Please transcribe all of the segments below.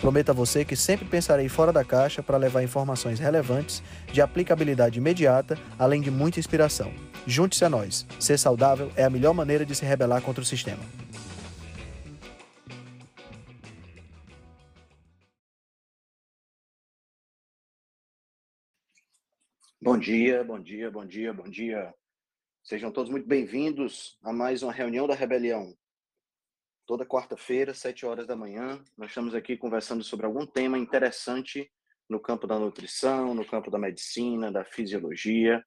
Prometo a você que sempre pensarei fora da caixa para levar informações relevantes, de aplicabilidade imediata, além de muita inspiração. Junte-se a nós. Ser saudável é a melhor maneira de se rebelar contra o sistema. Bom dia, bom dia, bom dia, bom dia. Sejam todos muito bem-vindos a mais uma reunião da Rebelião. Toda quarta-feira, sete horas da manhã, nós estamos aqui conversando sobre algum tema interessante no campo da nutrição, no campo da medicina, da fisiologia.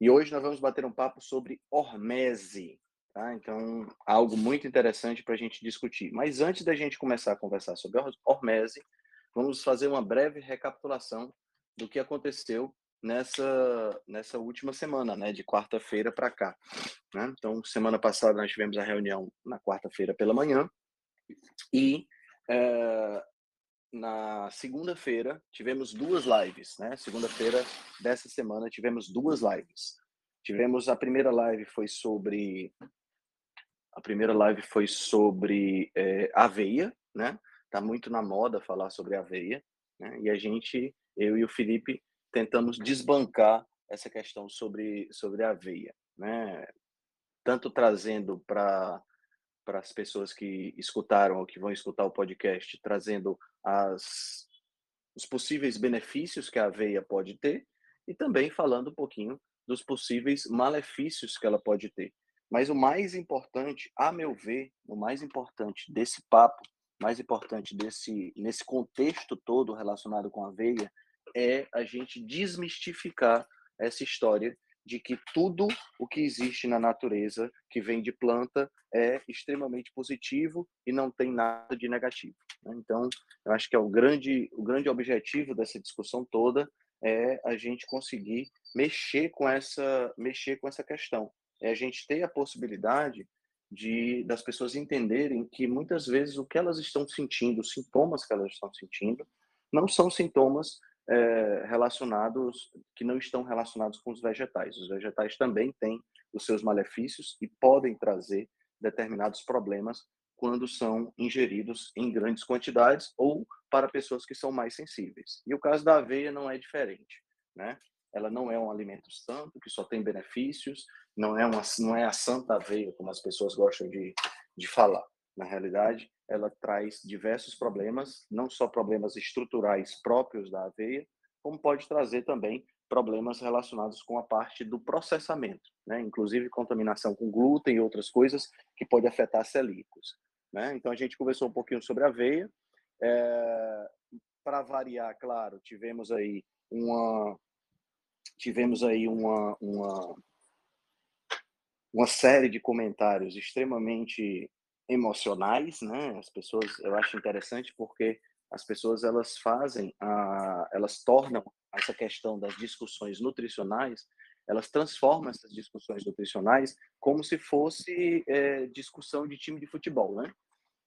E hoje nós vamos bater um papo sobre hormese, tá? Então, algo muito interessante para a gente discutir. Mas antes da gente começar a conversar sobre hormese, vamos fazer uma breve recapitulação do que aconteceu nessa, nessa última semana, né, de quarta-feira para cá. Né? Então, semana passada nós tivemos a reunião na quarta-feira pela manhã e é, na segunda-feira tivemos duas lives, né? Segunda-feira dessa semana tivemos duas lives. Tivemos a primeira live foi sobre a primeira live foi sobre é, aveia, né? Tá muito na moda falar sobre aveia, né? E a gente, eu e o Felipe, tentamos desbancar essa questão sobre, sobre a aveia, né? Tanto trazendo para para as pessoas que escutaram ou que vão escutar o podcast, trazendo as, os possíveis benefícios que a aveia pode ter e também falando um pouquinho dos possíveis malefícios que ela pode ter. Mas o mais importante, a meu ver, o mais importante desse papo, mais importante desse nesse contexto todo relacionado com a aveia, é a gente desmistificar essa história de que tudo o que existe na natureza que vem de planta é extremamente positivo e não tem nada de negativo. Né? Então, eu acho que é o grande, o grande objetivo dessa discussão toda é a gente conseguir mexer com essa, mexer com essa questão. É a gente ter a possibilidade de das pessoas entenderem que muitas vezes o que elas estão sentindo, os sintomas que elas estão sentindo, não são sintomas é, relacionados que não estão relacionados com os vegetais. Os vegetais também têm os seus malefícios e podem trazer determinados problemas quando são ingeridos em grandes quantidades ou para pessoas que são mais sensíveis. E o caso da aveia não é diferente, né? Ela não é um alimento santo que só tem benefícios, não é uma não é a santa aveia como as pessoas gostam de, de falar. Na realidade, ela traz diversos problemas, não só problemas estruturais próprios da aveia, como pode trazer também problemas relacionados com a parte do processamento, né? inclusive contaminação com glúten e outras coisas que pode afetar celíacos. Né? Então a gente conversou um pouquinho sobre a aveia. É... Para variar, claro, tivemos aí uma tivemos aí uma, uma uma série de comentários extremamente emocionais, né? As pessoas, eu acho interessante porque as pessoas elas fazem, a, elas tornam essa questão das discussões nutricionais, elas transformam essas discussões nutricionais como se fosse é, discussão de time de futebol, né?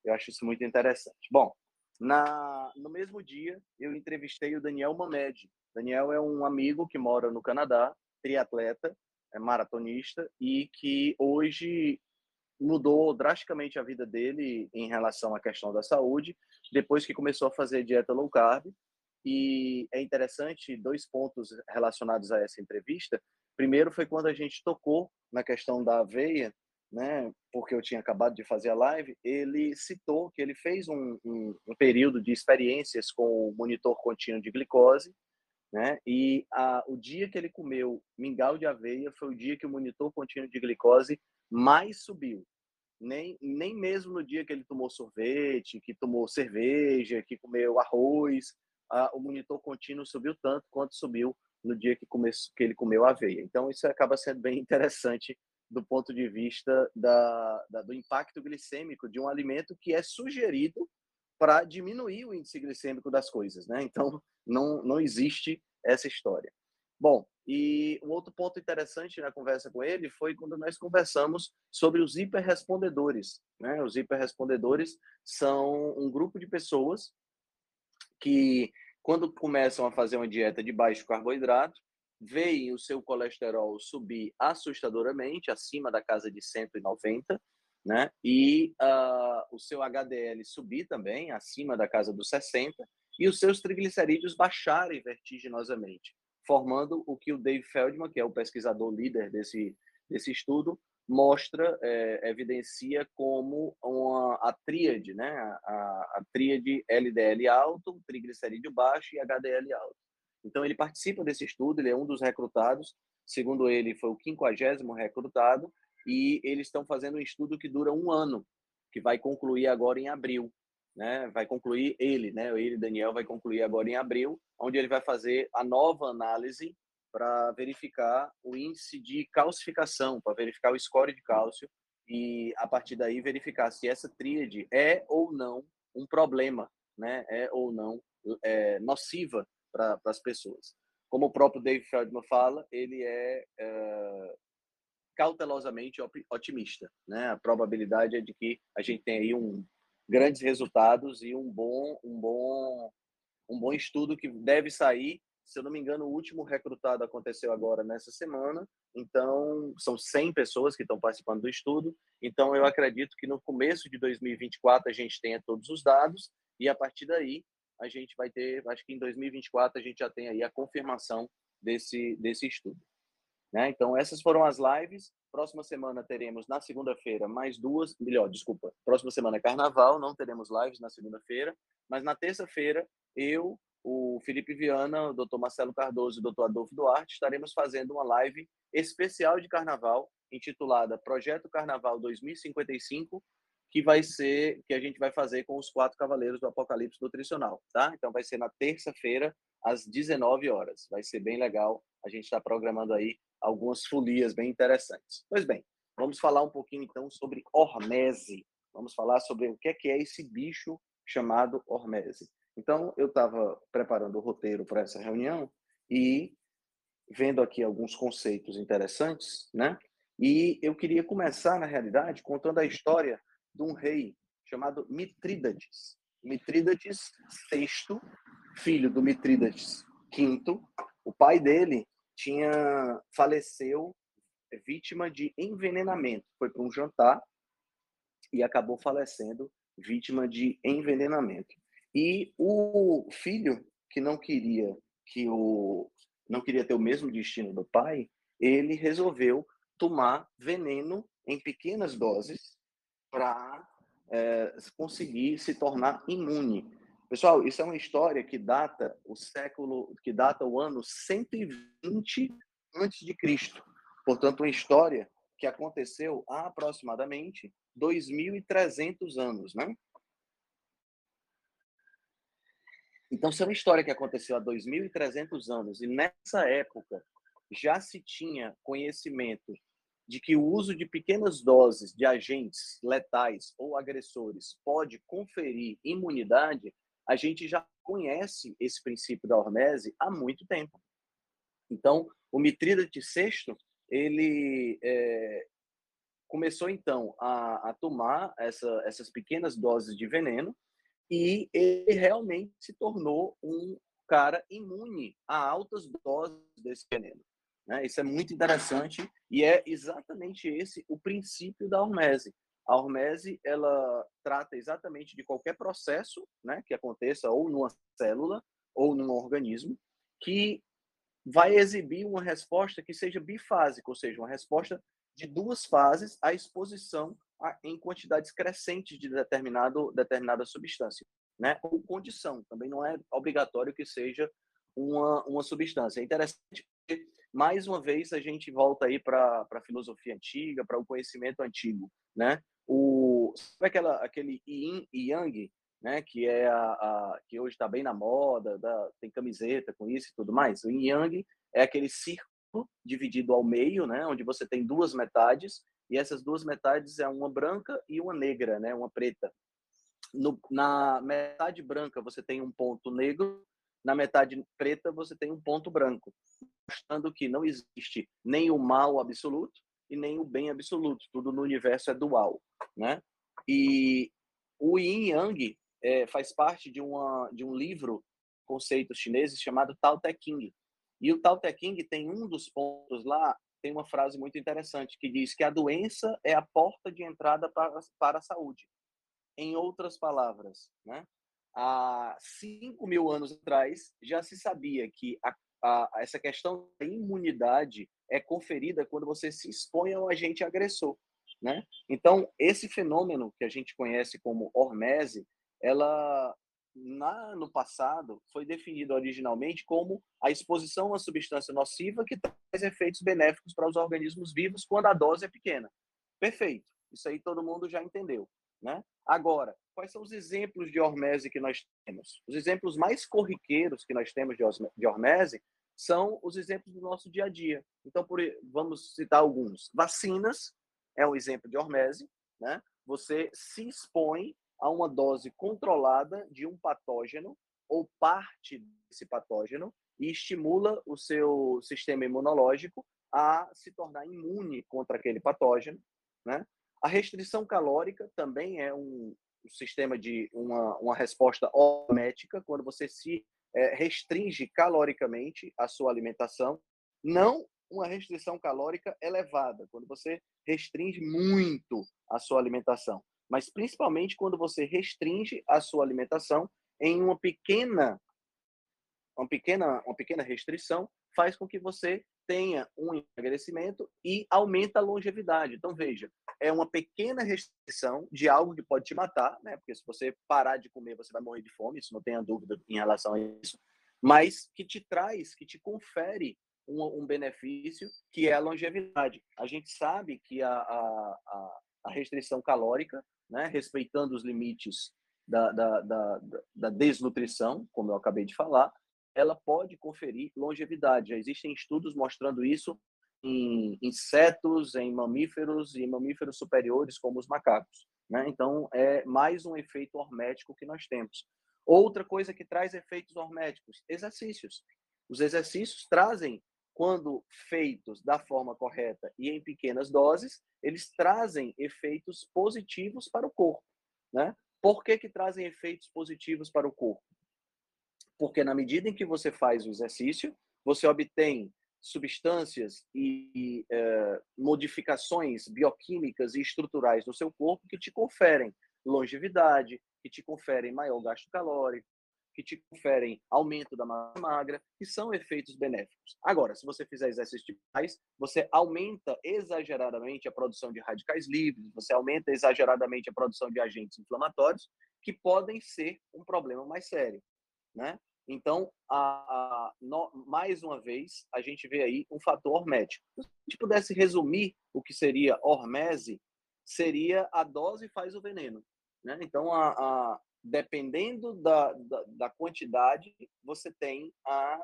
Eu acho isso muito interessante. Bom, na, no mesmo dia eu entrevistei o Daniel Mamed. Daniel é um amigo que mora no Canadá, triatleta, é maratonista e que hoje mudou drasticamente a vida dele em relação à questão da saúde, depois que começou a fazer dieta low carb. E é interessante dois pontos relacionados a essa entrevista. Primeiro foi quando a gente tocou na questão da aveia, né? Porque eu tinha acabado de fazer a live. Ele citou que ele fez um, um, um período de experiências com o monitor contínuo de glicose, né? E a, o dia que ele comeu mingau de aveia foi o dia que o monitor contínuo de glicose mais subiu nem, nem mesmo no dia que ele tomou sorvete, que tomou cerveja, que comeu arroz, a, o monitor contínuo subiu tanto quanto subiu no dia que, come, que ele comeu aveia. Então, isso acaba sendo bem interessante do ponto de vista da, da, do impacto glicêmico de um alimento que é sugerido para diminuir o índice glicêmico das coisas, né? Então, não, não existe essa história. Bom, e um outro ponto interessante na conversa com ele foi quando nós conversamos sobre os hiperrespondedores. Né? Os hiperrespondedores são um grupo de pessoas que, quando começam a fazer uma dieta de baixo carboidrato, veem o seu colesterol subir assustadoramente, acima da casa de 190, né? E uh, o seu HDL subir também, acima da casa dos 60, e os seus triglicerídeos baixarem vertiginosamente formando o que o Dave Feldman, que é o pesquisador líder desse, desse estudo, mostra, é, evidencia como uma, a tríade, né? A, a tríade LDL alto, triglicerídeo baixo e HDL alto. Então, ele participa desse estudo, ele é um dos recrutados, segundo ele, foi o quinquagésimo recrutado, e eles estão fazendo um estudo que dura um ano, que vai concluir agora em abril né, vai concluir ele, né, ele Daniel vai concluir agora em abril, onde ele vai fazer a nova análise para verificar o índice de calcificação, para verificar o score de cálcio e a partir daí verificar se essa tríade é ou não um problema, né, é ou não é, nociva para as pessoas. Como o próprio Dave Feldman fala, ele é, é cautelosamente otimista, né? A probabilidade é de que a gente tenha aí um grandes resultados e um bom, um bom, um bom estudo que deve sair. Se eu não me engano, o último recrutado aconteceu agora nessa semana. Então, são 100 pessoas que estão participando do estudo. Então, eu acredito que no começo de 2024 a gente tenha todos os dados e a partir daí a gente vai ter, acho que em 2024 a gente já tem aí a confirmação desse desse estudo. Né? Então, essas foram as lives. Próxima semana teremos na segunda-feira mais duas, melhor, desculpa. Próxima semana é carnaval, não teremos lives na segunda-feira, mas na terça-feira eu, o Felipe Viana, o Dr. Marcelo Cardoso e o Dr. Adolfo Duarte estaremos fazendo uma live especial de carnaval intitulada Projeto Carnaval 2055, que vai ser que a gente vai fazer com os quatro cavaleiros do Apocalipse Nutricional, tá? Então vai ser na terça-feira às 19 horas. Vai ser bem legal. A gente está programando aí algumas folias bem interessantes. Pois bem, vamos falar um pouquinho então sobre hormese. Vamos falar sobre o que é, que é esse bicho chamado hormese. Então, eu estava preparando o roteiro para essa reunião e vendo aqui alguns conceitos interessantes, né? E eu queria começar, na realidade, contando a história de um rei chamado Mitrídates. Mitrídates VI, filho do Mitrídates V, o pai dele tinha faleceu vítima de envenenamento. Foi para um jantar e acabou falecendo vítima de envenenamento. E o filho que não queria que o não queria ter o mesmo destino do pai, ele resolveu tomar veneno em pequenas doses para é, conseguir se tornar imune. Pessoal, isso é uma história que data o século, que data o ano 120 antes de Cristo. Portanto, uma história que aconteceu há aproximadamente 2.300 anos, né? Então, se é uma história que aconteceu há 2.300 anos e nessa época já se tinha conhecimento de que o uso de pequenas doses de agentes letais ou agressores pode conferir imunidade, a gente já conhece esse princípio da hormese há muito tempo. Então, o Mitrídates VI, ele é, começou então a, a tomar essa, essas pequenas doses de veneno e ele realmente se tornou um cara imune a altas doses desse veneno. Né? Isso é muito interessante e é exatamente esse o princípio da hormese. A hormese, ela trata exatamente de qualquer processo né, que aconteça ou numa célula ou num organismo que vai exibir uma resposta que seja bifásica, ou seja, uma resposta de duas fases à exposição a, em quantidades crescentes de determinado, determinada substância, né? Ou condição, também não é obrigatório que seja uma, uma substância. É interessante mais uma vez, a gente volta aí para a filosofia antiga, para o conhecimento antigo, né? O sabe aquela aquele yin e yang né que é a, a que hoje está bem na moda da, tem camiseta com isso e tudo mais? O yin yang é aquele círculo dividido ao meio né onde você tem duas metades e essas duas metades é uma branca e uma negra né uma preta. No, na metade branca você tem um ponto negro na metade preta você tem um ponto branco mostrando que não existe nem o mal absoluto e nem o bem absoluto. Tudo no universo é dual, né? E o Yin Yang é, faz parte de, uma, de um livro, conceitos chineses, chamado Tao Te Ching. E o Tao Te Ching tem um dos pontos lá, tem uma frase muito interessante, que diz que a doença é a porta de entrada para, para a saúde. Em outras palavras, né? há 5 mil anos atrás, já se sabia que a, a, essa questão da imunidade é conferida quando você se expõe a um agente agressor. Né? Então, esse fenômeno que a gente conhece como hormese, ela na, no passado foi definido originalmente como a exposição a uma substância nociva que traz efeitos benéficos para os organismos vivos quando a dose é pequena. Perfeito. Isso aí todo mundo já entendeu. Né? Agora, quais são os exemplos de hormese que nós temos? Os exemplos mais corriqueiros que nós temos de hormese são os exemplos do nosso dia a dia. Então, por, vamos citar alguns. Vacinas é um exemplo de hormese. Né? Você se expõe a uma dose controlada de um patógeno ou parte desse patógeno e estimula o seu sistema imunológico a se tornar imune contra aquele patógeno, né? A restrição calórica também é um, sistema de uma, uma resposta automática, quando você se é, restringe caloricamente a sua alimentação, não uma restrição calórica elevada, quando você restringe muito a sua alimentação, mas principalmente quando você restringe a sua alimentação em uma pequena uma pequena uma pequena restrição faz com que você tenha um emagrecimento e aumenta a longevidade. Então, veja, é uma pequena restrição de algo que pode te matar, né? Porque se você parar de comer, você vai morrer de fome, isso não tenha dúvida em relação a isso. Mas que te traz, que te confere um, um benefício, que é a longevidade. A gente sabe que a, a, a restrição calórica, né? Respeitando os limites da, da, da, da desnutrição, como eu acabei de falar, ela pode conferir longevidade. Já existem estudos mostrando isso em insetos, em mamíferos e mamíferos superiores, como os macacos. Né? Então, é mais um efeito hormético que nós temos. Outra coisa que traz efeitos horméticos, exercícios. Os exercícios trazem, quando feitos da forma correta e em pequenas doses, eles trazem efeitos positivos para o corpo. Né? Por que, que trazem efeitos positivos para o corpo? Porque na medida em que você faz o exercício, você obtém substâncias e é, modificações bioquímicas e estruturais no seu corpo que te conferem longevidade, que te conferem maior gasto calórico, que te conferem aumento da massa magra, que são efeitos benéficos. Agora, se você fizer exercício mais, você aumenta exageradamente a produção de radicais livres, você aumenta exageradamente a produção de agentes inflamatórios, que podem ser um problema mais sério, né? Então, a, a, no, mais uma vez, a gente vê aí um fator hormético. Se a gente pudesse resumir o que seria hormese, seria a dose faz o veneno. Né? Então, a, a dependendo da, da, da, quantidade, você tem a,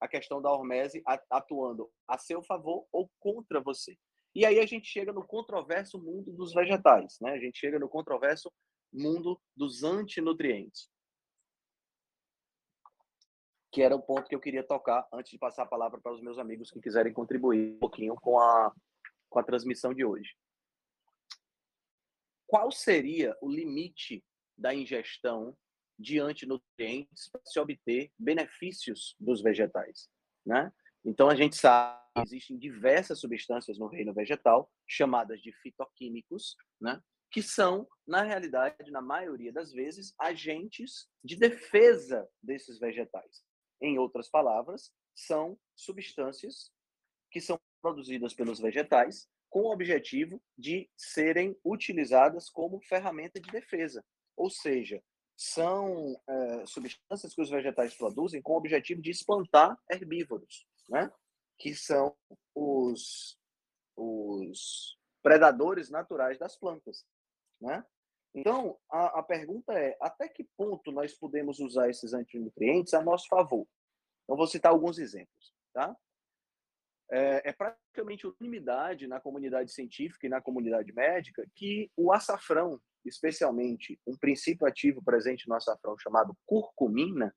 a questão da hormese atuando a seu favor ou contra você. E aí a gente chega no controverso mundo dos vegetais, né? A gente chega no controverso mundo dos antinutrientes que era o ponto que eu queria tocar antes de passar a palavra para os meus amigos que quiserem contribuir um pouquinho com a, com a transmissão de hoje. Qual seria o limite da ingestão de antinutrientes para se obter benefícios dos vegetais? Né? Então, a gente sabe que existem diversas substâncias no reino vegetal, chamadas de fitoquímicos, né? que são, na realidade, na maioria das vezes, agentes de defesa desses vegetais. Em outras palavras, são substâncias que são produzidas pelos vegetais com o objetivo de serem utilizadas como ferramenta de defesa. Ou seja, são é, substâncias que os vegetais produzem com o objetivo de espantar herbívoros, né? que são os, os predadores naturais das plantas. Né? Então, a, a, pergunta é: até que ponto nós podemos usar esses antinutrientes a nosso favor? Então, vou citar alguns exemplos. Tá? É, é praticamente unanimidade na comunidade científica e na comunidade médica que o açafrão, especialmente um princípio ativo presente no açafrão chamado curcumina,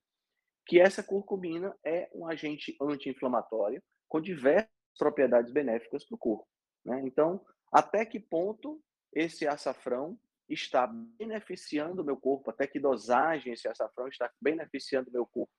que essa curcumina é um agente anti-inflamatório com diversas propriedades benéficas para o corpo. Né? Então, até que ponto esse açafrão está beneficiando o meu corpo, até que dosagem esse açafrão está beneficiando o meu corpo.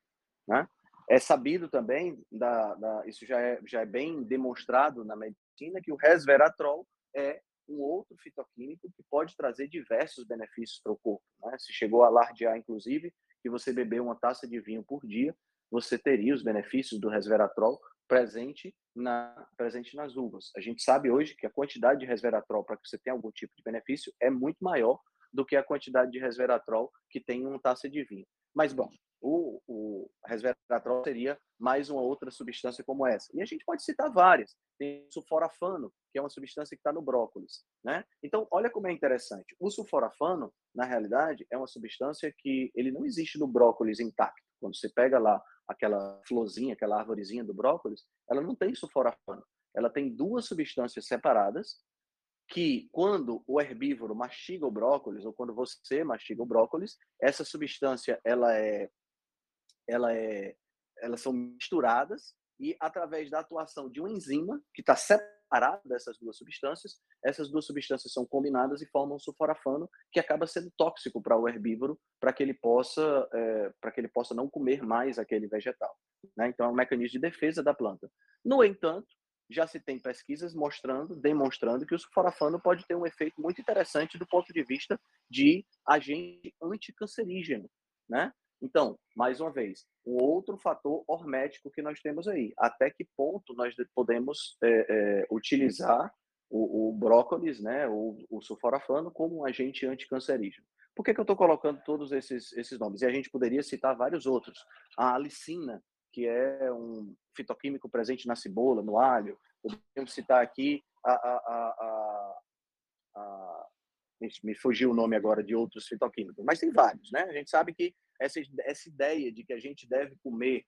Né? É sabido também, da, da, isso já é, já é bem demonstrado na medicina, que o resveratrol é um outro fitoquímico que pode trazer diversos benefícios para o corpo. Né? Se chegou a alardear, inclusive, que você beber uma taça de vinho por dia, você teria os benefícios do resveratrol presente, na, presente nas uvas. A gente sabe hoje que a quantidade de resveratrol para que você tenha algum tipo de benefício é muito maior do que a quantidade de resveratrol que tem em uma taça de vinho. Mas, bom, o, o resveratrol seria mais uma outra substância como essa. E a gente pode citar várias. Tem o sulforafano, que é uma substância que está no brócolis. Né? Então, olha como é interessante. O sulforafano, na realidade, é uma substância que ele não existe no brócolis intacto. Quando você pega lá aquela florzinha, aquela árvorezinha do brócolis, ela não tem sulforafano. Ela tem duas substâncias separadas que quando o herbívoro mastiga o brócolis ou quando você mastiga o brócolis, essa substância ela é ela é elas são misturadas e através da atuação de uma enzima que está separada dessas duas substâncias, essas duas substâncias são combinadas e formam um sulforafano que acaba sendo tóxico para o herbívoro para que ele possa é, para que ele possa não comer mais aquele vegetal. Né? Então é um mecanismo de defesa da planta. No entanto, já se tem pesquisas mostrando, demonstrando que o sulforafano pode ter um efeito muito interessante do ponto de vista de agente anticancerígeno, né? Então, mais uma vez, um outro fator hormético que nós temos aí. Até que ponto nós podemos é, é, utilizar o, o, brócolis, né, o, o sulforafano, como um agente anticancerígeno? Por que, que eu estou colocando todos esses, esses nomes? E a gente poderia citar vários outros. A alicina, que é um fitoquímico presente na cebola, no alho. Podemos citar aqui a, a, a, a, me fugiu o nome agora de outros fitoquímicos, mas tem vários, né? A gente sabe que essa, essa ideia de que a gente deve comer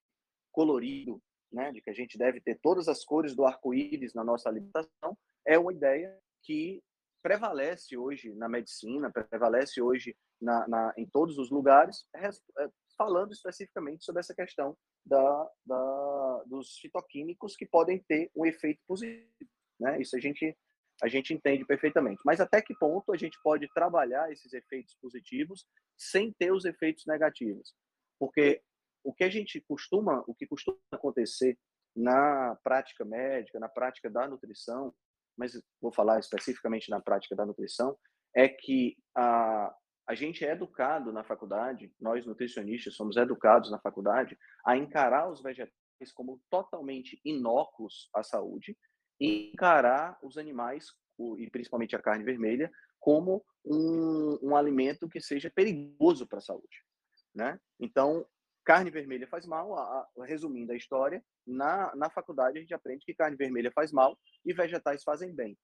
colorido, né? De que a gente deve ter todas as cores do arco-íris na nossa alimentação é uma ideia que prevalece hoje na medicina, prevalece hoje na, na em todos os lugares, é, falando especificamente sobre essa questão da, da, dos fitoquímicos que podem ter um efeito positivo. Né? Isso a gente, a gente entende perfeitamente. Mas até que ponto a gente pode trabalhar esses efeitos positivos sem ter os efeitos negativos? Porque o que a gente costuma, o que costuma acontecer na prática médica, na prática da nutrição, mas vou falar especificamente na prática da nutrição, é que a, a gente é educado na faculdade, nós nutricionistas somos educados na faculdade a encarar os vegetais como totalmente inóculos à saúde encarar os animais, e principalmente a carne vermelha, como um, um alimento que seja perigoso para a saúde. Né? Então, carne vermelha faz mal, a, a, resumindo a história, na, na faculdade a gente aprende que carne vermelha faz mal e vegetais fazem bem.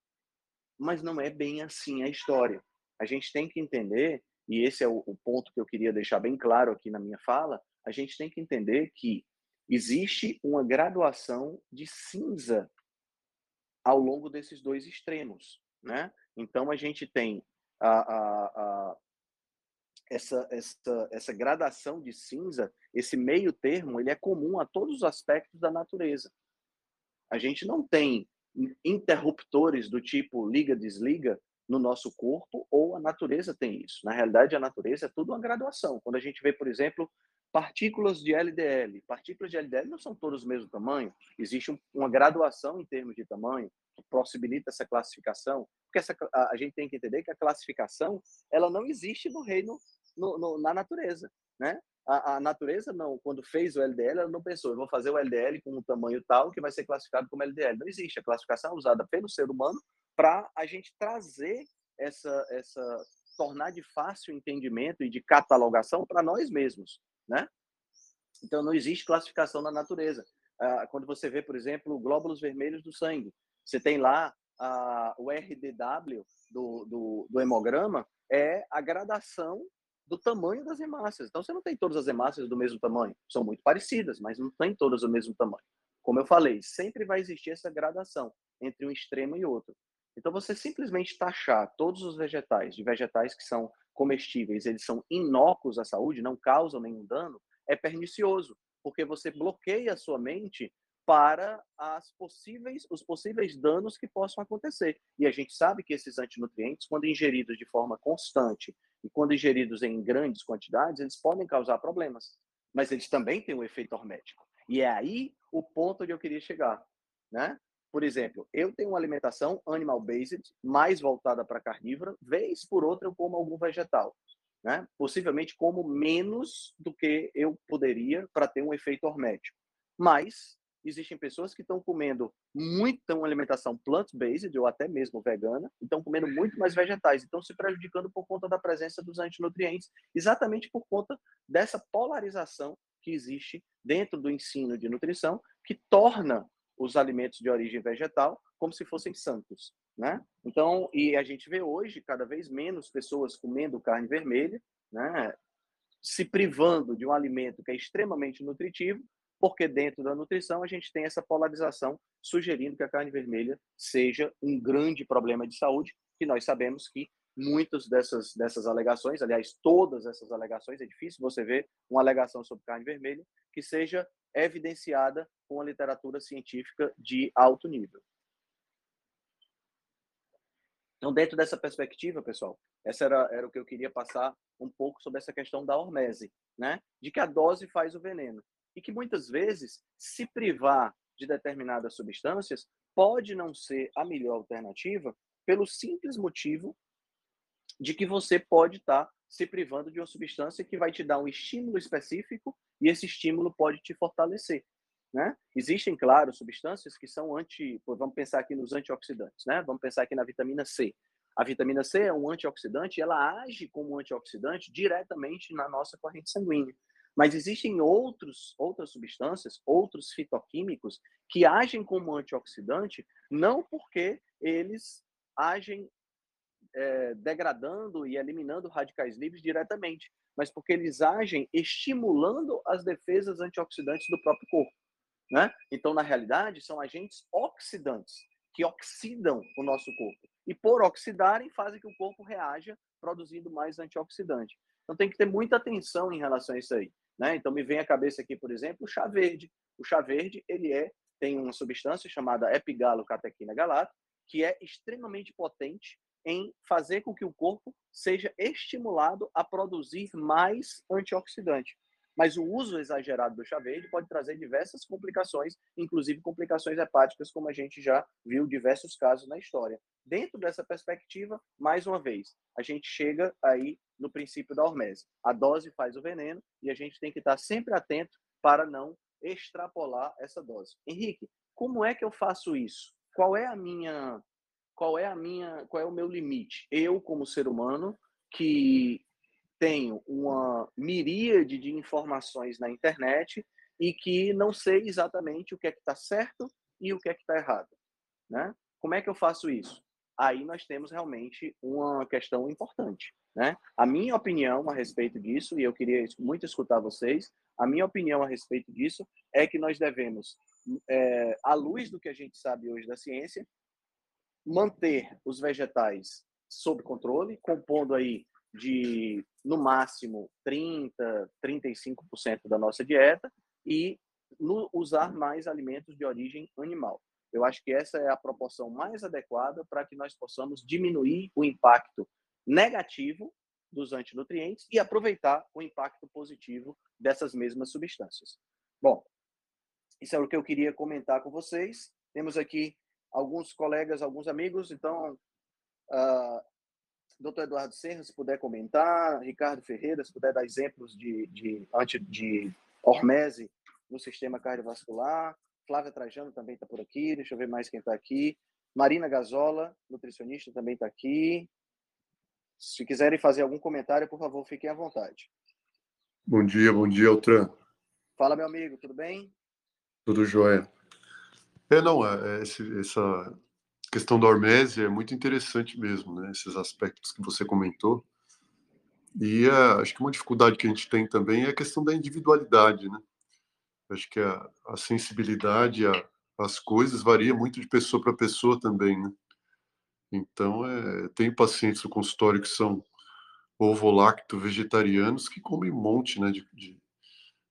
Mas não é bem assim a história. A gente tem que entender e esse é o, o ponto que eu queria deixar bem claro aqui na minha fala, a gente tem que entender que existe uma graduação de cinza ao longo desses dois extremos, né? Então a gente tem a, a, a, essa, essa, essa gradação de cinza, esse meio termo, ele é comum a todos os aspectos da natureza. A gente não tem interruptores do tipo liga-desliga no nosso corpo ou a natureza tem isso. Na realidade, a natureza é tudo uma graduação. Quando a gente vê, por exemplo, partículas de LDL, partículas de LDL não são todas do mesmo tamanho, existe uma graduação em termos de tamanho que possibilita essa classificação, porque essa, a, a gente tem que entender que a classificação ela não existe no reino, no, no, na natureza, né? A, a, natureza não, quando fez o LDL, ela não pensou, eu vou fazer o LDL com um tamanho tal que vai ser classificado como LDL. Não existe. A classificação é usada pelo ser humano para a gente trazer essa, essa, tornar de fácil entendimento e de catalogação para nós mesmos, né? Então, não existe classificação na natureza. Ah, quando você vê, por exemplo, glóbulos vermelhos do sangue, você tem lá o RDW do, do, do hemograma, é a gradação do tamanho das hemácias. Então, você não tem todas as hemácias do mesmo tamanho. São muito parecidas, mas não tem todas o mesmo tamanho. Como eu falei, sempre vai existir essa gradação entre um extremo e outro. Então, você simplesmente taxar todos os vegetais de vegetais que são comestíveis, eles são inócuos à saúde, não causam nenhum dano, é pernicioso, porque você bloqueia a sua mente para as possíveis, os possíveis danos que possam acontecer. E a gente sabe que esses antinutrientes, quando ingeridos de forma constante e quando ingeridos em grandes quantidades, eles podem causar problemas. Mas eles também têm um efeito hormético. E é aí o ponto onde eu queria chegar, né? Por exemplo, eu tenho uma alimentação animal-based, mais voltada para carnívora, vez por outra eu como algum vegetal. Né? Possivelmente como menos do que eu poderia para ter um efeito hormético. Mas existem pessoas que estão comendo muito uma alimentação plant-based ou até mesmo vegana, estão comendo muito mais vegetais, estão se prejudicando por conta da presença dos antinutrientes, exatamente por conta dessa polarização que existe dentro do ensino de nutrição, que torna os alimentos de origem vegetal como se fossem santos, né? Então, e a gente vê hoje cada vez menos pessoas comendo carne vermelha, né? Se privando de um alimento que é extremamente nutritivo, porque dentro da nutrição a gente tem essa polarização sugerindo que a carne vermelha seja um grande problema de saúde, que nós sabemos que muitas dessas, dessas alegações, aliás, todas essas alegações, é difícil você ver uma alegação sobre carne vermelha que seja evidenciada com a literatura científica de alto nível. Então, dentro dessa perspectiva, pessoal, essa era, era o que eu queria passar um pouco sobre essa questão da hormese, né? De que a dose faz o veneno. E que muitas vezes, se privar de determinadas substâncias, pode não ser a melhor alternativa pelo simples motivo de que você pode estar tá se privando de uma substância que vai te dar um estímulo específico e esse estímulo pode te fortalecer. Né? Existem, claro, substâncias que são anti. Vamos pensar aqui nos antioxidantes, né? Vamos pensar aqui na vitamina C. A vitamina C é um antioxidante, ela age como antioxidante diretamente na nossa corrente sanguínea. Mas existem outros, outras substâncias, outros fitoquímicos que agem como antioxidante, não porque eles agem é, degradando e eliminando radicais livres diretamente, mas porque eles agem estimulando as defesas antioxidantes do próprio corpo. Né? Então, na realidade, são agentes oxidantes que oxidam o nosso corpo. E por oxidarem, fazem que o corpo reaja produzindo mais antioxidante. Então, tem que ter muita atenção em relação a isso aí. Né? Então, me vem à cabeça aqui, por exemplo, o chá verde. O chá verde, ele é tem uma substância chamada epigalocatequina galata, que é extremamente potente em fazer com que o corpo seja estimulado a produzir mais antioxidante. Mas o uso exagerado do chá verde pode trazer diversas complicações, inclusive complicações hepáticas, como a gente já viu diversos casos na história. Dentro dessa perspectiva, mais uma vez, a gente chega aí no princípio da hormese. A dose faz o veneno e a gente tem que estar sempre atento para não extrapolar essa dose. Henrique, como é que eu faço isso? Qual é a minha qual é a minha, qual é o meu limite? Eu como ser humano que tenho uma miríade de informações na internet e que não sei exatamente o que é que está certo e o que é que está errado, né? Como é que eu faço isso? Aí nós temos realmente uma questão importante, né? A minha opinião a respeito disso, e eu queria muito escutar vocês, a minha opinião a respeito disso é que nós devemos, é, à luz do que a gente sabe hoje da ciência, manter os vegetais sob controle, compondo aí de no máximo 30, 35% da nossa dieta e no, usar mais alimentos de origem animal. Eu acho que essa é a proporção mais adequada para que nós possamos diminuir o impacto negativo dos antinutrientes e aproveitar o impacto positivo dessas mesmas substâncias. Bom, isso é o que eu queria comentar com vocês. Temos aqui alguns colegas, alguns amigos. Então, uh, doutor Eduardo Serra, se puder comentar, Ricardo Ferreira, se puder dar exemplos de, de, de, de hormese no sistema cardiovascular. Flávia Trajano também está por aqui. Deixa eu ver mais quem está aqui. Marina Gazola, nutricionista, também está aqui. Se quiserem fazer algum comentário, por favor, fiquem à vontade. Bom dia, bom dia, Altran. Fala, meu amigo, tudo bem? Tudo jóia. É, não, é, é, esse, essa questão da hormese é muito interessante mesmo, né? Esses aspectos que você comentou. E é, acho que uma dificuldade que a gente tem também é a questão da individualidade, né? Acho que a, a sensibilidade às coisas varia muito de pessoa para pessoa também, né? Então, é, tem pacientes no consultório que são ovo-lacto vegetarianos que comem um monte né, de, de,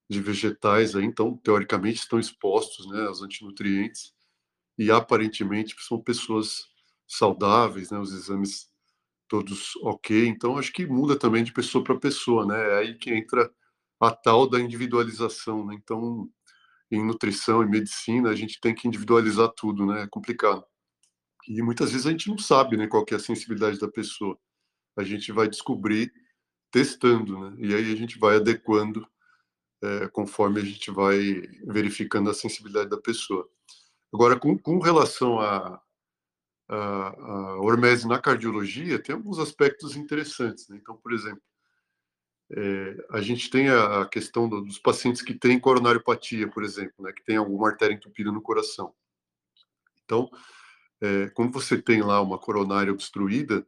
de vegetais, aí, então, teoricamente, estão expostos né, aos antinutrientes e aparentemente são pessoas saudáveis, né, os exames todos ok. Então, acho que muda também de pessoa para pessoa, né? É aí que entra a tal da individualização, né? Então, em nutrição e medicina, a gente tem que individualizar tudo, né? É complicado. E muitas vezes a gente não sabe, né, qual é a sensibilidade da pessoa. A gente vai descobrir testando, né? E aí a gente vai adequando é, conforme a gente vai verificando a sensibilidade da pessoa. Agora, com, com relação a, a, a hormese na cardiologia, tem alguns aspectos interessantes. Né? Então, por exemplo, é, a gente tem a, questão do, dos pacientes que têm coronariopatia, por exemplo, né? que tem alguma artéria entupida no coração. Então, é, quando você tem lá uma coronária obstruída,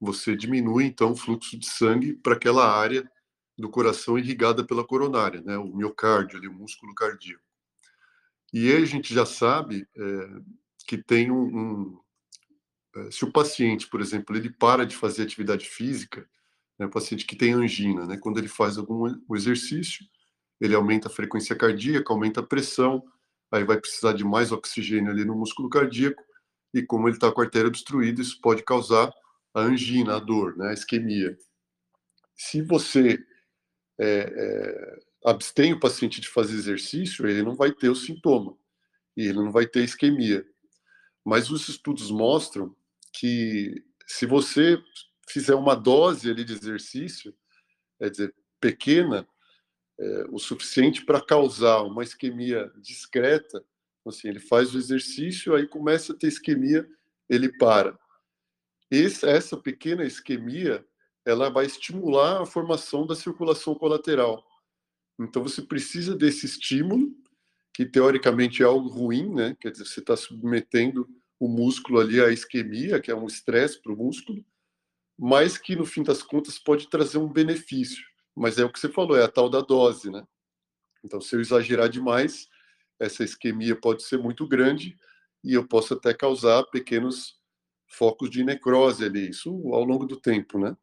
você diminui então o fluxo de sangue para aquela área do coração irrigada pela coronária, né, o miocárdio, ali, o músculo cardíaco. E aí a gente já sabe é, que tem um, um é, se o paciente, por exemplo, ele para de fazer atividade física, né, o paciente que tem angina, né, quando ele faz algum exercício, ele aumenta a frequência cardíaca, aumenta a pressão, aí vai precisar de mais oxigênio ali no músculo cardíaco, e como ele está com a artéria obstruída, isso pode causar a angina, a dor, né, a isquemia. Se você é, é, abstém o paciente de fazer exercício, ele não vai ter o sintoma e ele não vai ter isquemia. Mas os estudos mostram que se você fizer uma dose ali de exercício, é dizer, pequena, é, o suficiente para causar uma isquemia discreta, assim, ele faz o exercício, aí começa a ter isquemia, ele para. Esse, essa pequena isquemia ela vai estimular a formação da circulação colateral. Então você precisa desse estímulo, que teoricamente é algo ruim, né? Quer dizer, você está submetendo o músculo ali à isquemia, que é um estresse para o músculo, mas que no fim das contas pode trazer um benefício. Mas é o que você falou, é a tal da dose, né? Então, se eu exagerar demais, essa isquemia pode ser muito grande e eu posso até causar pequenos focos de necrose ali, isso ao longo do tempo, né?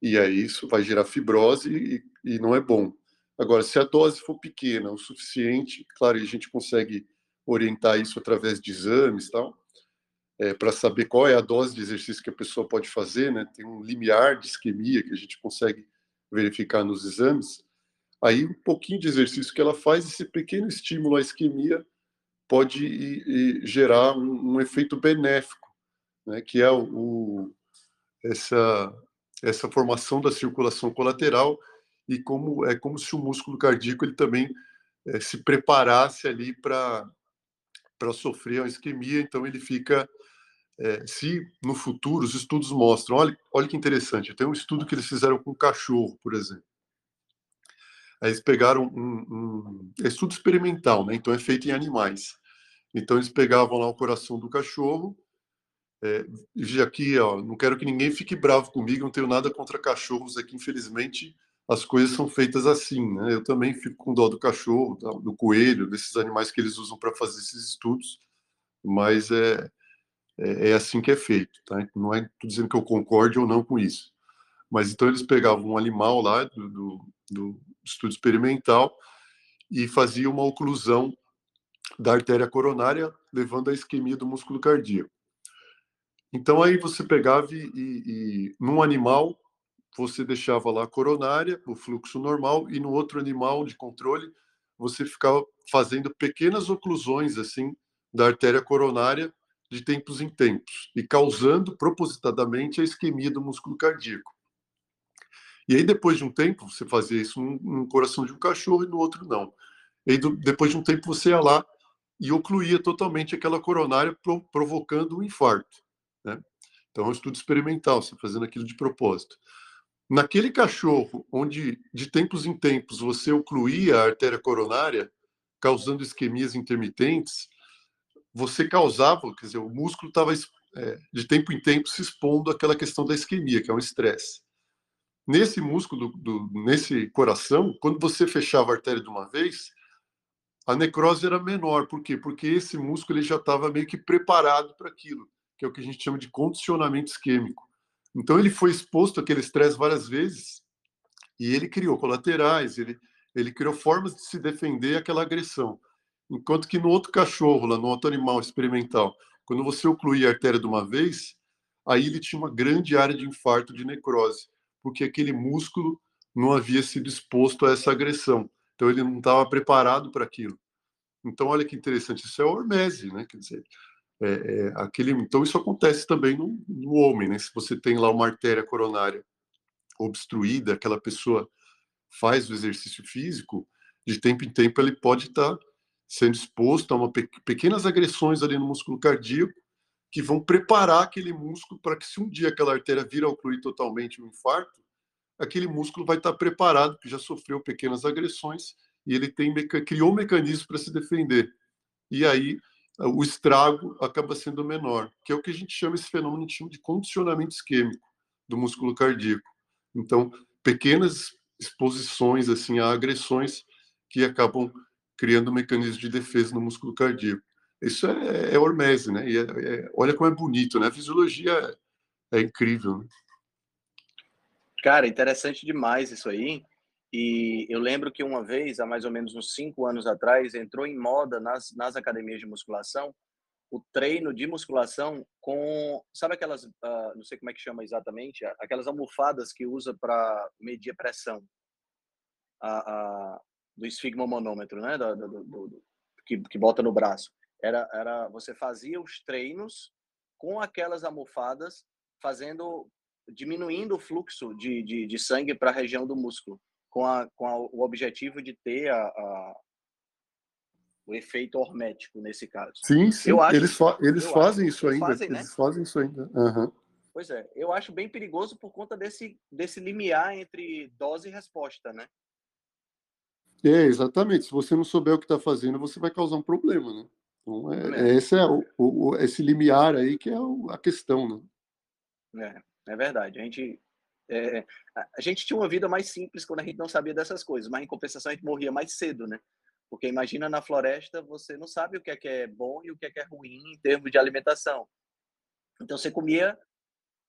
e aí isso vai gerar fibrose e, e não é bom. Agora, se a dose for pequena o suficiente, claro, a gente consegue orientar isso através de exames tal, é, para saber qual é a dose de exercício que a pessoa pode fazer, né? Tem um limiar de isquemia que a gente consegue verificar nos exames. Aí, um pouquinho de exercício que ela faz, esse pequeno estímulo à isquemia pode gerar um, um, efeito benéfico, né? Que é o, o essa essa formação da circulação colateral e como é como se o músculo cardíaco ele também é, se preparasse ali para para sofrer uma isquemia, então ele fica é, se no futuro os estudos mostram, olha, olha que interessante, tem um estudo que eles fizeram com cachorro, por exemplo. Aí eles pegaram um, um é estudo experimental, né? Então é feito em animais. Então eles pegavam lá o coração do cachorro é, e aqui, ó, não quero que ninguém fique bravo comigo, não tenho nada contra cachorros aqui, infelizmente as coisas são feitas assim, né? Eu também fico com dó do cachorro, do coelho, desses animais que eles usam para fazer esses estudos, mas é, é, é, assim que é feito, tá? Não é dizendo que eu concorde ou não com isso. Mas então eles pegavam um animal lá do, do, do estudo experimental e faziam uma oclusão da artéria coronária, levando à isquemia do músculo cardíaco. Então aí você pegava e, e, e num animal você deixava lá a coronária, o fluxo normal, e no outro animal de controle você ficava fazendo pequenas oclusões assim da artéria coronária de tempos em tempos e causando propositadamente a isquemia do músculo cardíaco. E aí depois de um tempo você fazia isso no coração de um cachorro e no outro não. E aí, depois de um tempo você ia lá e ocluía totalmente aquela coronária provocando um infarto. Né? Então, é um estudo experimental, você fazendo aquilo de propósito. Naquele cachorro onde, de tempos em tempos, você ocluía a artéria coronária, causando isquemias intermitentes, você causava, quer dizer, o músculo estava é, de tempo em tempo se expondo àquela questão da isquemia, que é um estresse. Nesse músculo, do, nesse coração, quando você fechava a artéria de uma vez, a necrose era menor. Por quê? Porque esse músculo ele já estava meio que preparado para aquilo que é o que a gente chama de condicionamento isquêmico. Então ele foi exposto àquele estresse várias vezes e ele criou colaterais, ele, ele criou formas de se defender aquela agressão. Enquanto que no outro cachorro, lá no outro animal experimental, quando você ocluía a artéria de uma vez, aí ele tinha uma grande área de infarto, de necrose, porque aquele músculo não havia sido exposto a essa agressão. Então ele não estava preparado para aquilo. Então olha que interessante, isso é hormese, né? Quer dizer, é, é, aquele, então isso acontece também no, no homem, né? Se você tem lá uma artéria coronária obstruída, aquela pessoa faz o exercício físico, de tempo em tempo ele pode estar tá sendo exposto a uma pe pequenas agressões ali no músculo cardíaco que vão preparar aquele músculo para que se um dia aquela artéria vir a ocluir totalmente um infarto, aquele músculo vai estar tá preparado, porque já sofreu pequenas agressões e ele tem criou um mecanismo para se defender. E aí o estrago acaba sendo menor, que é o que a gente chama esse fenômeno de condicionamento isquêmico do músculo cardíaco. Então, pequenas exposições assim a agressões que acabam criando um mecanismo de defesa no músculo cardíaco. Isso é, é hormese, né? E é, é, olha como é bonito, né? A fisiologia é, é incrível. Né? Cara, interessante demais isso aí. E eu lembro que uma vez, há mais ou menos uns cinco anos atrás, entrou em moda nas, nas academias de musculação o treino de musculação com, sabe aquelas, uh, não sei como é que chama exatamente, aquelas almofadas que usa para medir a pressão a, a, do esfigmomanômetro, né, do, do, do, que, que bota no braço. Era, era, você fazia os treinos com aquelas almofadas, fazendo, diminuindo o fluxo de, de, de sangue para a região do músculo, com, a, com a, o objetivo de ter a, a o efeito hormético nesse caso. Sim, sim. Eu acho, eles, fa eles fazem acho, isso ainda. Fazem, né? Eles fazem isso ainda. Uhum. Pois é, eu acho bem perigoso por conta desse, desse limiar entre dose e resposta, né? É, exatamente. Se você não souber o que está fazendo, você vai causar um problema, né? Então, é, é. esse é o, o, esse limiar aí que é a questão, né? É, é verdade. A gente, é, a gente tinha uma vida mais simples quando a gente não sabia dessas coisas, mas em compensação a gente morria mais cedo, né? Porque imagina na floresta, você não sabe o que é que é bom e o que é que é ruim em termos de alimentação. Então você comia,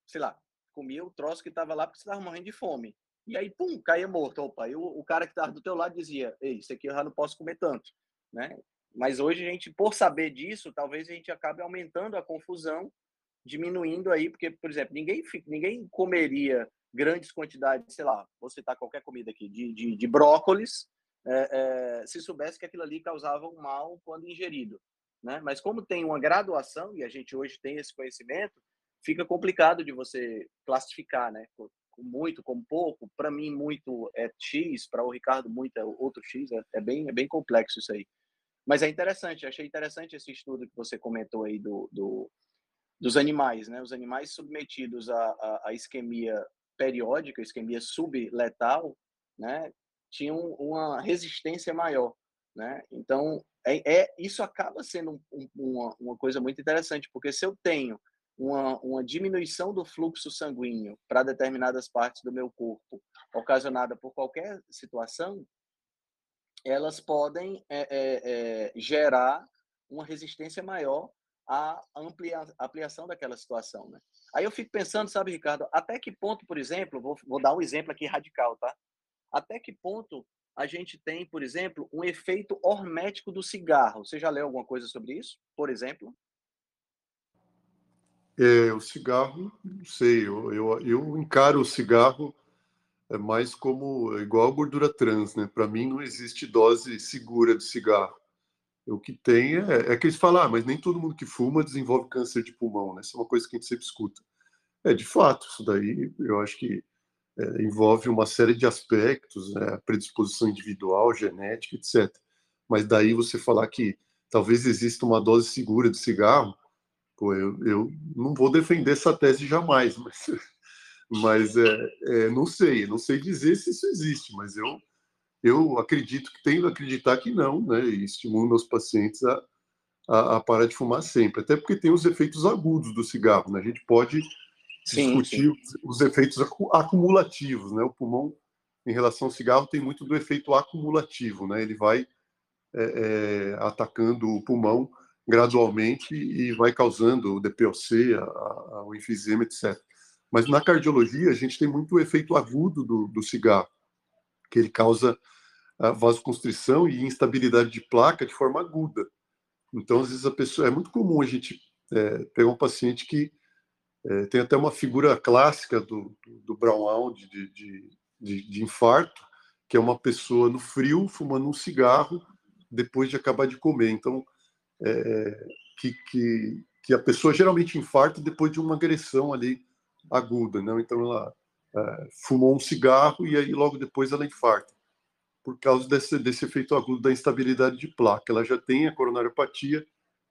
sei lá, comia o troço que estava lá porque você estava morrendo de fome. E aí, pum, caía morto. Opa, e o, o cara que estava do teu lado dizia, ei, isso aqui eu já não posso comer tanto, né? Mas hoje a gente, por saber disso, talvez a gente acabe aumentando a confusão, diminuindo aí, porque, por exemplo, ninguém, ninguém comeria grandes quantidades, sei lá, vou citar qualquer comida aqui, de, de, de brócolis, é, é, se soubesse que aquilo ali causava um mal quando ingerido. Né? Mas como tem uma graduação, e a gente hoje tem esse conhecimento, fica complicado de você classificar, né? Com muito, com pouco. Para mim, muito é X, para o Ricardo, muito é outro X. É, é, bem, é bem complexo isso aí. Mas é interessante, achei interessante esse estudo que você comentou aí do, do dos animais, né? Os animais submetidos à, à, isquemia periódica, isquemia subletal, né? tinham uma resistência maior, né? Então, é, é isso acaba sendo um, uma, uma coisa muito interessante, porque se eu tenho uma, uma diminuição do fluxo sanguíneo para determinadas partes do meu corpo, ocasionada por qualquer situação, elas podem é, é, é, gerar uma resistência maior à amplia, ampliação daquela situação, né? Aí eu fico pensando, sabe, Ricardo, até que ponto, por exemplo, vou, vou dar um exemplo aqui radical, tá? Até que ponto a gente tem, por exemplo, um efeito hormético do cigarro? Você já leu alguma coisa sobre isso, por exemplo? É, o cigarro, não sei, eu, eu, eu encaro o cigarro é mais como igual a gordura trans, né? Para mim não existe dose segura de cigarro. O que tem é, é que eles falam, ah, mas nem todo mundo que fuma desenvolve câncer de pulmão, né? Isso é uma coisa que a gente sempre escuta. É, de fato, isso daí eu acho que é, envolve uma série de aspectos, né, predisposição individual, genética, etc. Mas daí você falar que talvez exista uma dose segura de cigarro, pô, eu, eu não vou defender essa tese jamais, mas, mas é, é, não sei, não sei dizer se isso existe, mas eu, eu acredito que tendo acreditar que não, né, e estimulo meus pacientes a, a, a parar de fumar sempre, até porque tem os efeitos agudos do cigarro, né, a gente pode sim, discutir sim. Os, efeitos acumulativos, né? O pulmão, em relação ao cigarro, tem muito do efeito acumulativo, né? Ele vai é, é, atacando o pulmão gradualmente e vai causando o DPOC, a, a, o enfisema, etc. Mas na cardiologia, a gente tem muito o efeito agudo do, do cigarro, que ele causa a vasoconstrição e instabilidade de placa de forma aguda. Então, às vezes, a pessoa. É muito comum a gente é, pegar um paciente que é, tem até uma figura clássica do, do, do Brown de, de, de, de, infarto, que é uma pessoa no frio fumando um cigarro depois de acabar de comer. Então, é, que, que, que a pessoa geralmente infarta depois de uma agressão ali aguda, não? Então, ela é, fumou um cigarro e aí logo depois ela infarta por causa desse, desse efeito agudo da instabilidade de placa. Ela já tem a coronariopatia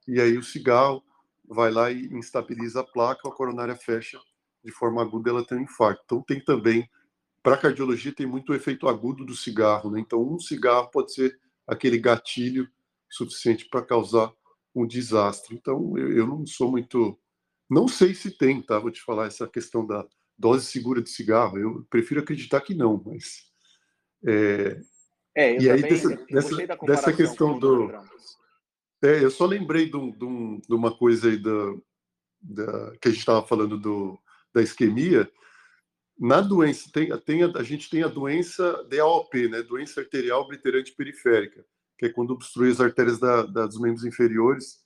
e aí o cigarro vai lá e instabiliza a placa, a coronária fecha de forma aguda, ela tem um infarto. Então tem também, para cardiologia, tem muito efeito agudo do cigarro, né? Então um cigarro pode ser aquele gatilho suficiente para causar um desastre. Então eu, eu, não sou muito, não sei se tem, tá? Vou te falar essa questão da dose segura de cigarro. Eu prefiro acreditar que não, mas é, é, e aí, dessa, dessa, dessa questão do. É, eu só lembrei de, de, de uma coisa aí da, da que a gente estava falando do, da isquemia. Na doença, tem, tem a, a, gente tem a doença DAOP, né? doença arterial obliterante periférica, que é quando obstrui as artérias da, da, dos membros inferiores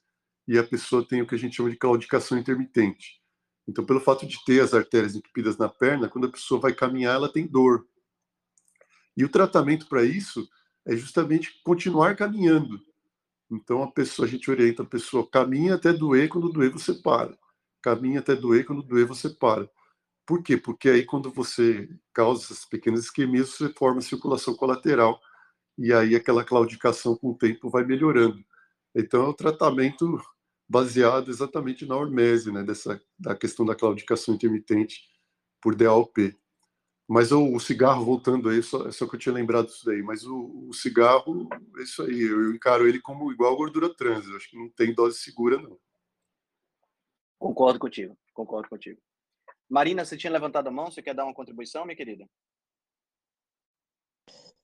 e a pessoa tem o que a gente chama de claudicação intermitente. Então, pelo fato de ter as artérias entupidas na perna, quando a pessoa vai caminhar, ela tem dor. E o tratamento para isso é justamente continuar caminhando. Então a pessoa, a gente orienta a pessoa, caminha até doer, quando doer você para. Caminha até doer, quando doer você para. Por quê? Porque aí quando você causa essas pequenas isquemias, você forma circulação colateral e aí aquela claudicação com o tempo vai melhorando. Então é um tratamento baseado exatamente na hormese, né, dessa da questão da claudicação intermitente por DAOP. Mas o, o, cigarro, voltando aí, só, só que eu tinha lembrado disso daí, mas o, o cigarro, é isso aí, eu, eu encaro ele como igual gordura trans, eu acho que não tem dose segura, não. Concordo contigo, concordo contigo. Marina, você tinha levantado a mão, você quer dar uma contribuição, minha querida?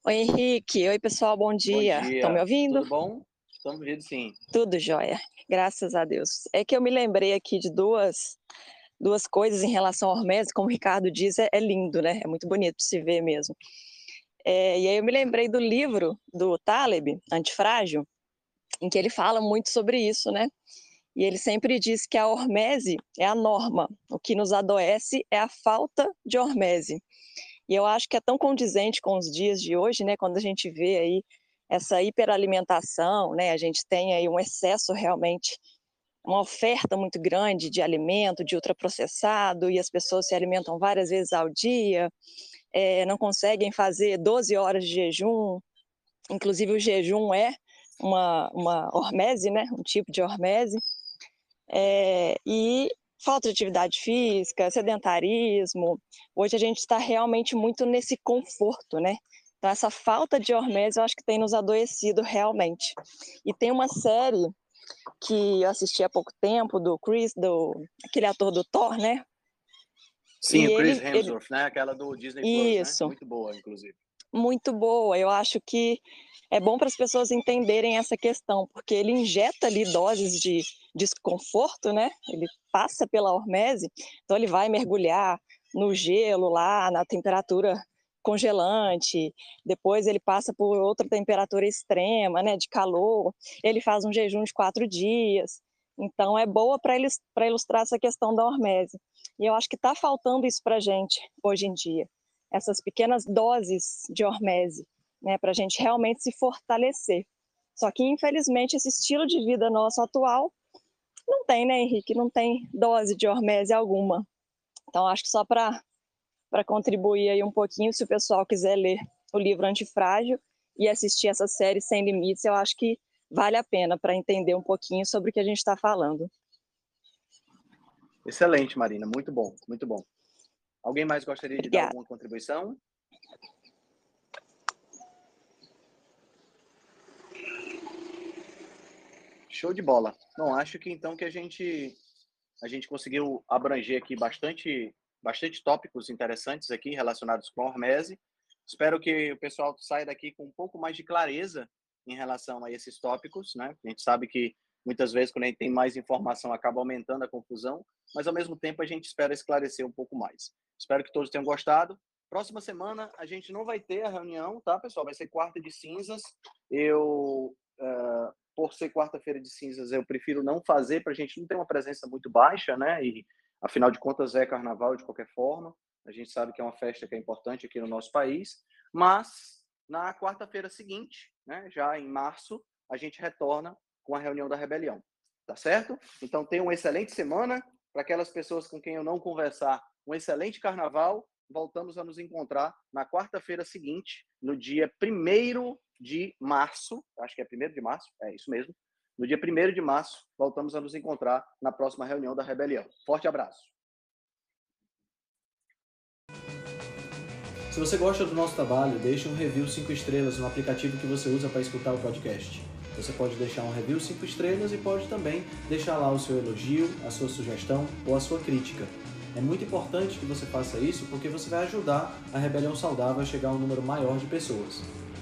Oi, Henrique. Oi, pessoal, bom dia. Estão me ouvindo? Tudo bom? Estamos ouvindo, sim. Tudo jóia, graças a Deus. É que eu me lembrei aqui de duas duas coisas em relação ao Hormese, como o Ricardo diz, é, é lindo, né? É muito bonito se ver mesmo. É, e aí eu me lembrei do livro do Taleb, Antifrágil, em que ele fala muito sobre isso, né? E ele sempre diz que a hormese é a norma, o que nos adoece é a falta de hormese. E eu acho que é tão condizente com os dias de hoje, né? Quando a gente vê aí essa hiperalimentação, né? A gente tem aí um excesso realmente uma oferta muito grande de alimento, de ultraprocessado, e as pessoas se alimentam várias vezes ao dia, é, não conseguem fazer 12 horas de jejum, inclusive o jejum é uma, uma hormese, né, um tipo de hormese, é, e falta de atividade física, sedentarismo, hoje a gente está realmente muito nesse conforto, né, então essa falta de hormese eu acho que tem nos adoecido realmente. E tem uma série que eu assisti há pouco tempo, do Chris, do aquele ator do Thor, né? Sim, o Chris ele, Hemsworth, ele... né? Aquela do Disney Plus, Isso. Né? Muito boa, inclusive. Muito boa. Eu acho que é bom para as pessoas entenderem essa questão, porque ele injeta ali doses de desconforto, né? Ele passa pela hormese, então ele vai mergulhar no gelo lá, na temperatura congelante, depois ele passa por outra temperatura extrema, né, de calor, ele faz um jejum de quatro dias. Então, é boa para ilustrar essa questão da hormese. E eu acho que está faltando isso para a gente hoje em dia, essas pequenas doses de hormese, né, para a gente realmente se fortalecer. Só que, infelizmente, esse estilo de vida nosso atual não tem, né, Henrique? Não tem dose de hormese alguma. Então, acho que só para para contribuir aí um pouquinho, se o pessoal quiser ler o livro Antifrágil e assistir essa série Sem Limites, eu acho que vale a pena para entender um pouquinho sobre o que a gente está falando. Excelente, Marina, muito bom, muito bom. Alguém mais gostaria de Obrigada. dar alguma contribuição? Show de bola. Não, acho que então que a gente a gente conseguiu abranger aqui bastante bastante tópicos interessantes aqui relacionados com a hormese. Espero que o pessoal saia daqui com um pouco mais de clareza em relação a esses tópicos, né? A gente sabe que muitas vezes quando a gente tem mais informação acaba aumentando a confusão, mas ao mesmo tempo a gente espera esclarecer um pouco mais. Espero que todos tenham gostado. Próxima semana a gente não vai ter a reunião, tá, pessoal? Vai ser quarta de cinzas. Eu, uh, por ser quarta-feira de cinzas, eu prefiro não fazer para a gente não ter uma presença muito baixa, né? E afinal de contas é carnaval de qualquer forma. A gente sabe que é uma festa que é importante aqui no nosso país. Mas na quarta-feira seguinte, né, já em março, a gente retorna com a reunião da rebelião. Tá certo? Então tenha uma excelente semana. Para aquelas pessoas com quem eu não conversar, um excelente carnaval. Voltamos a nos encontrar na quarta-feira seguinte, no dia 1 de março. Acho que é 1 de março, é isso mesmo. No dia 1 de março, voltamos a nos encontrar na próxima reunião da Rebelião. Forte abraço. Se você gosta do nosso trabalho, deixe um review 5 estrelas no aplicativo que você usa para escutar o podcast. Você pode deixar um review 5 estrelas e pode também deixar lá o seu elogio, a sua sugestão ou a sua crítica. É muito importante que você faça isso porque você vai ajudar a Rebelião Saudável a chegar a um número maior de pessoas.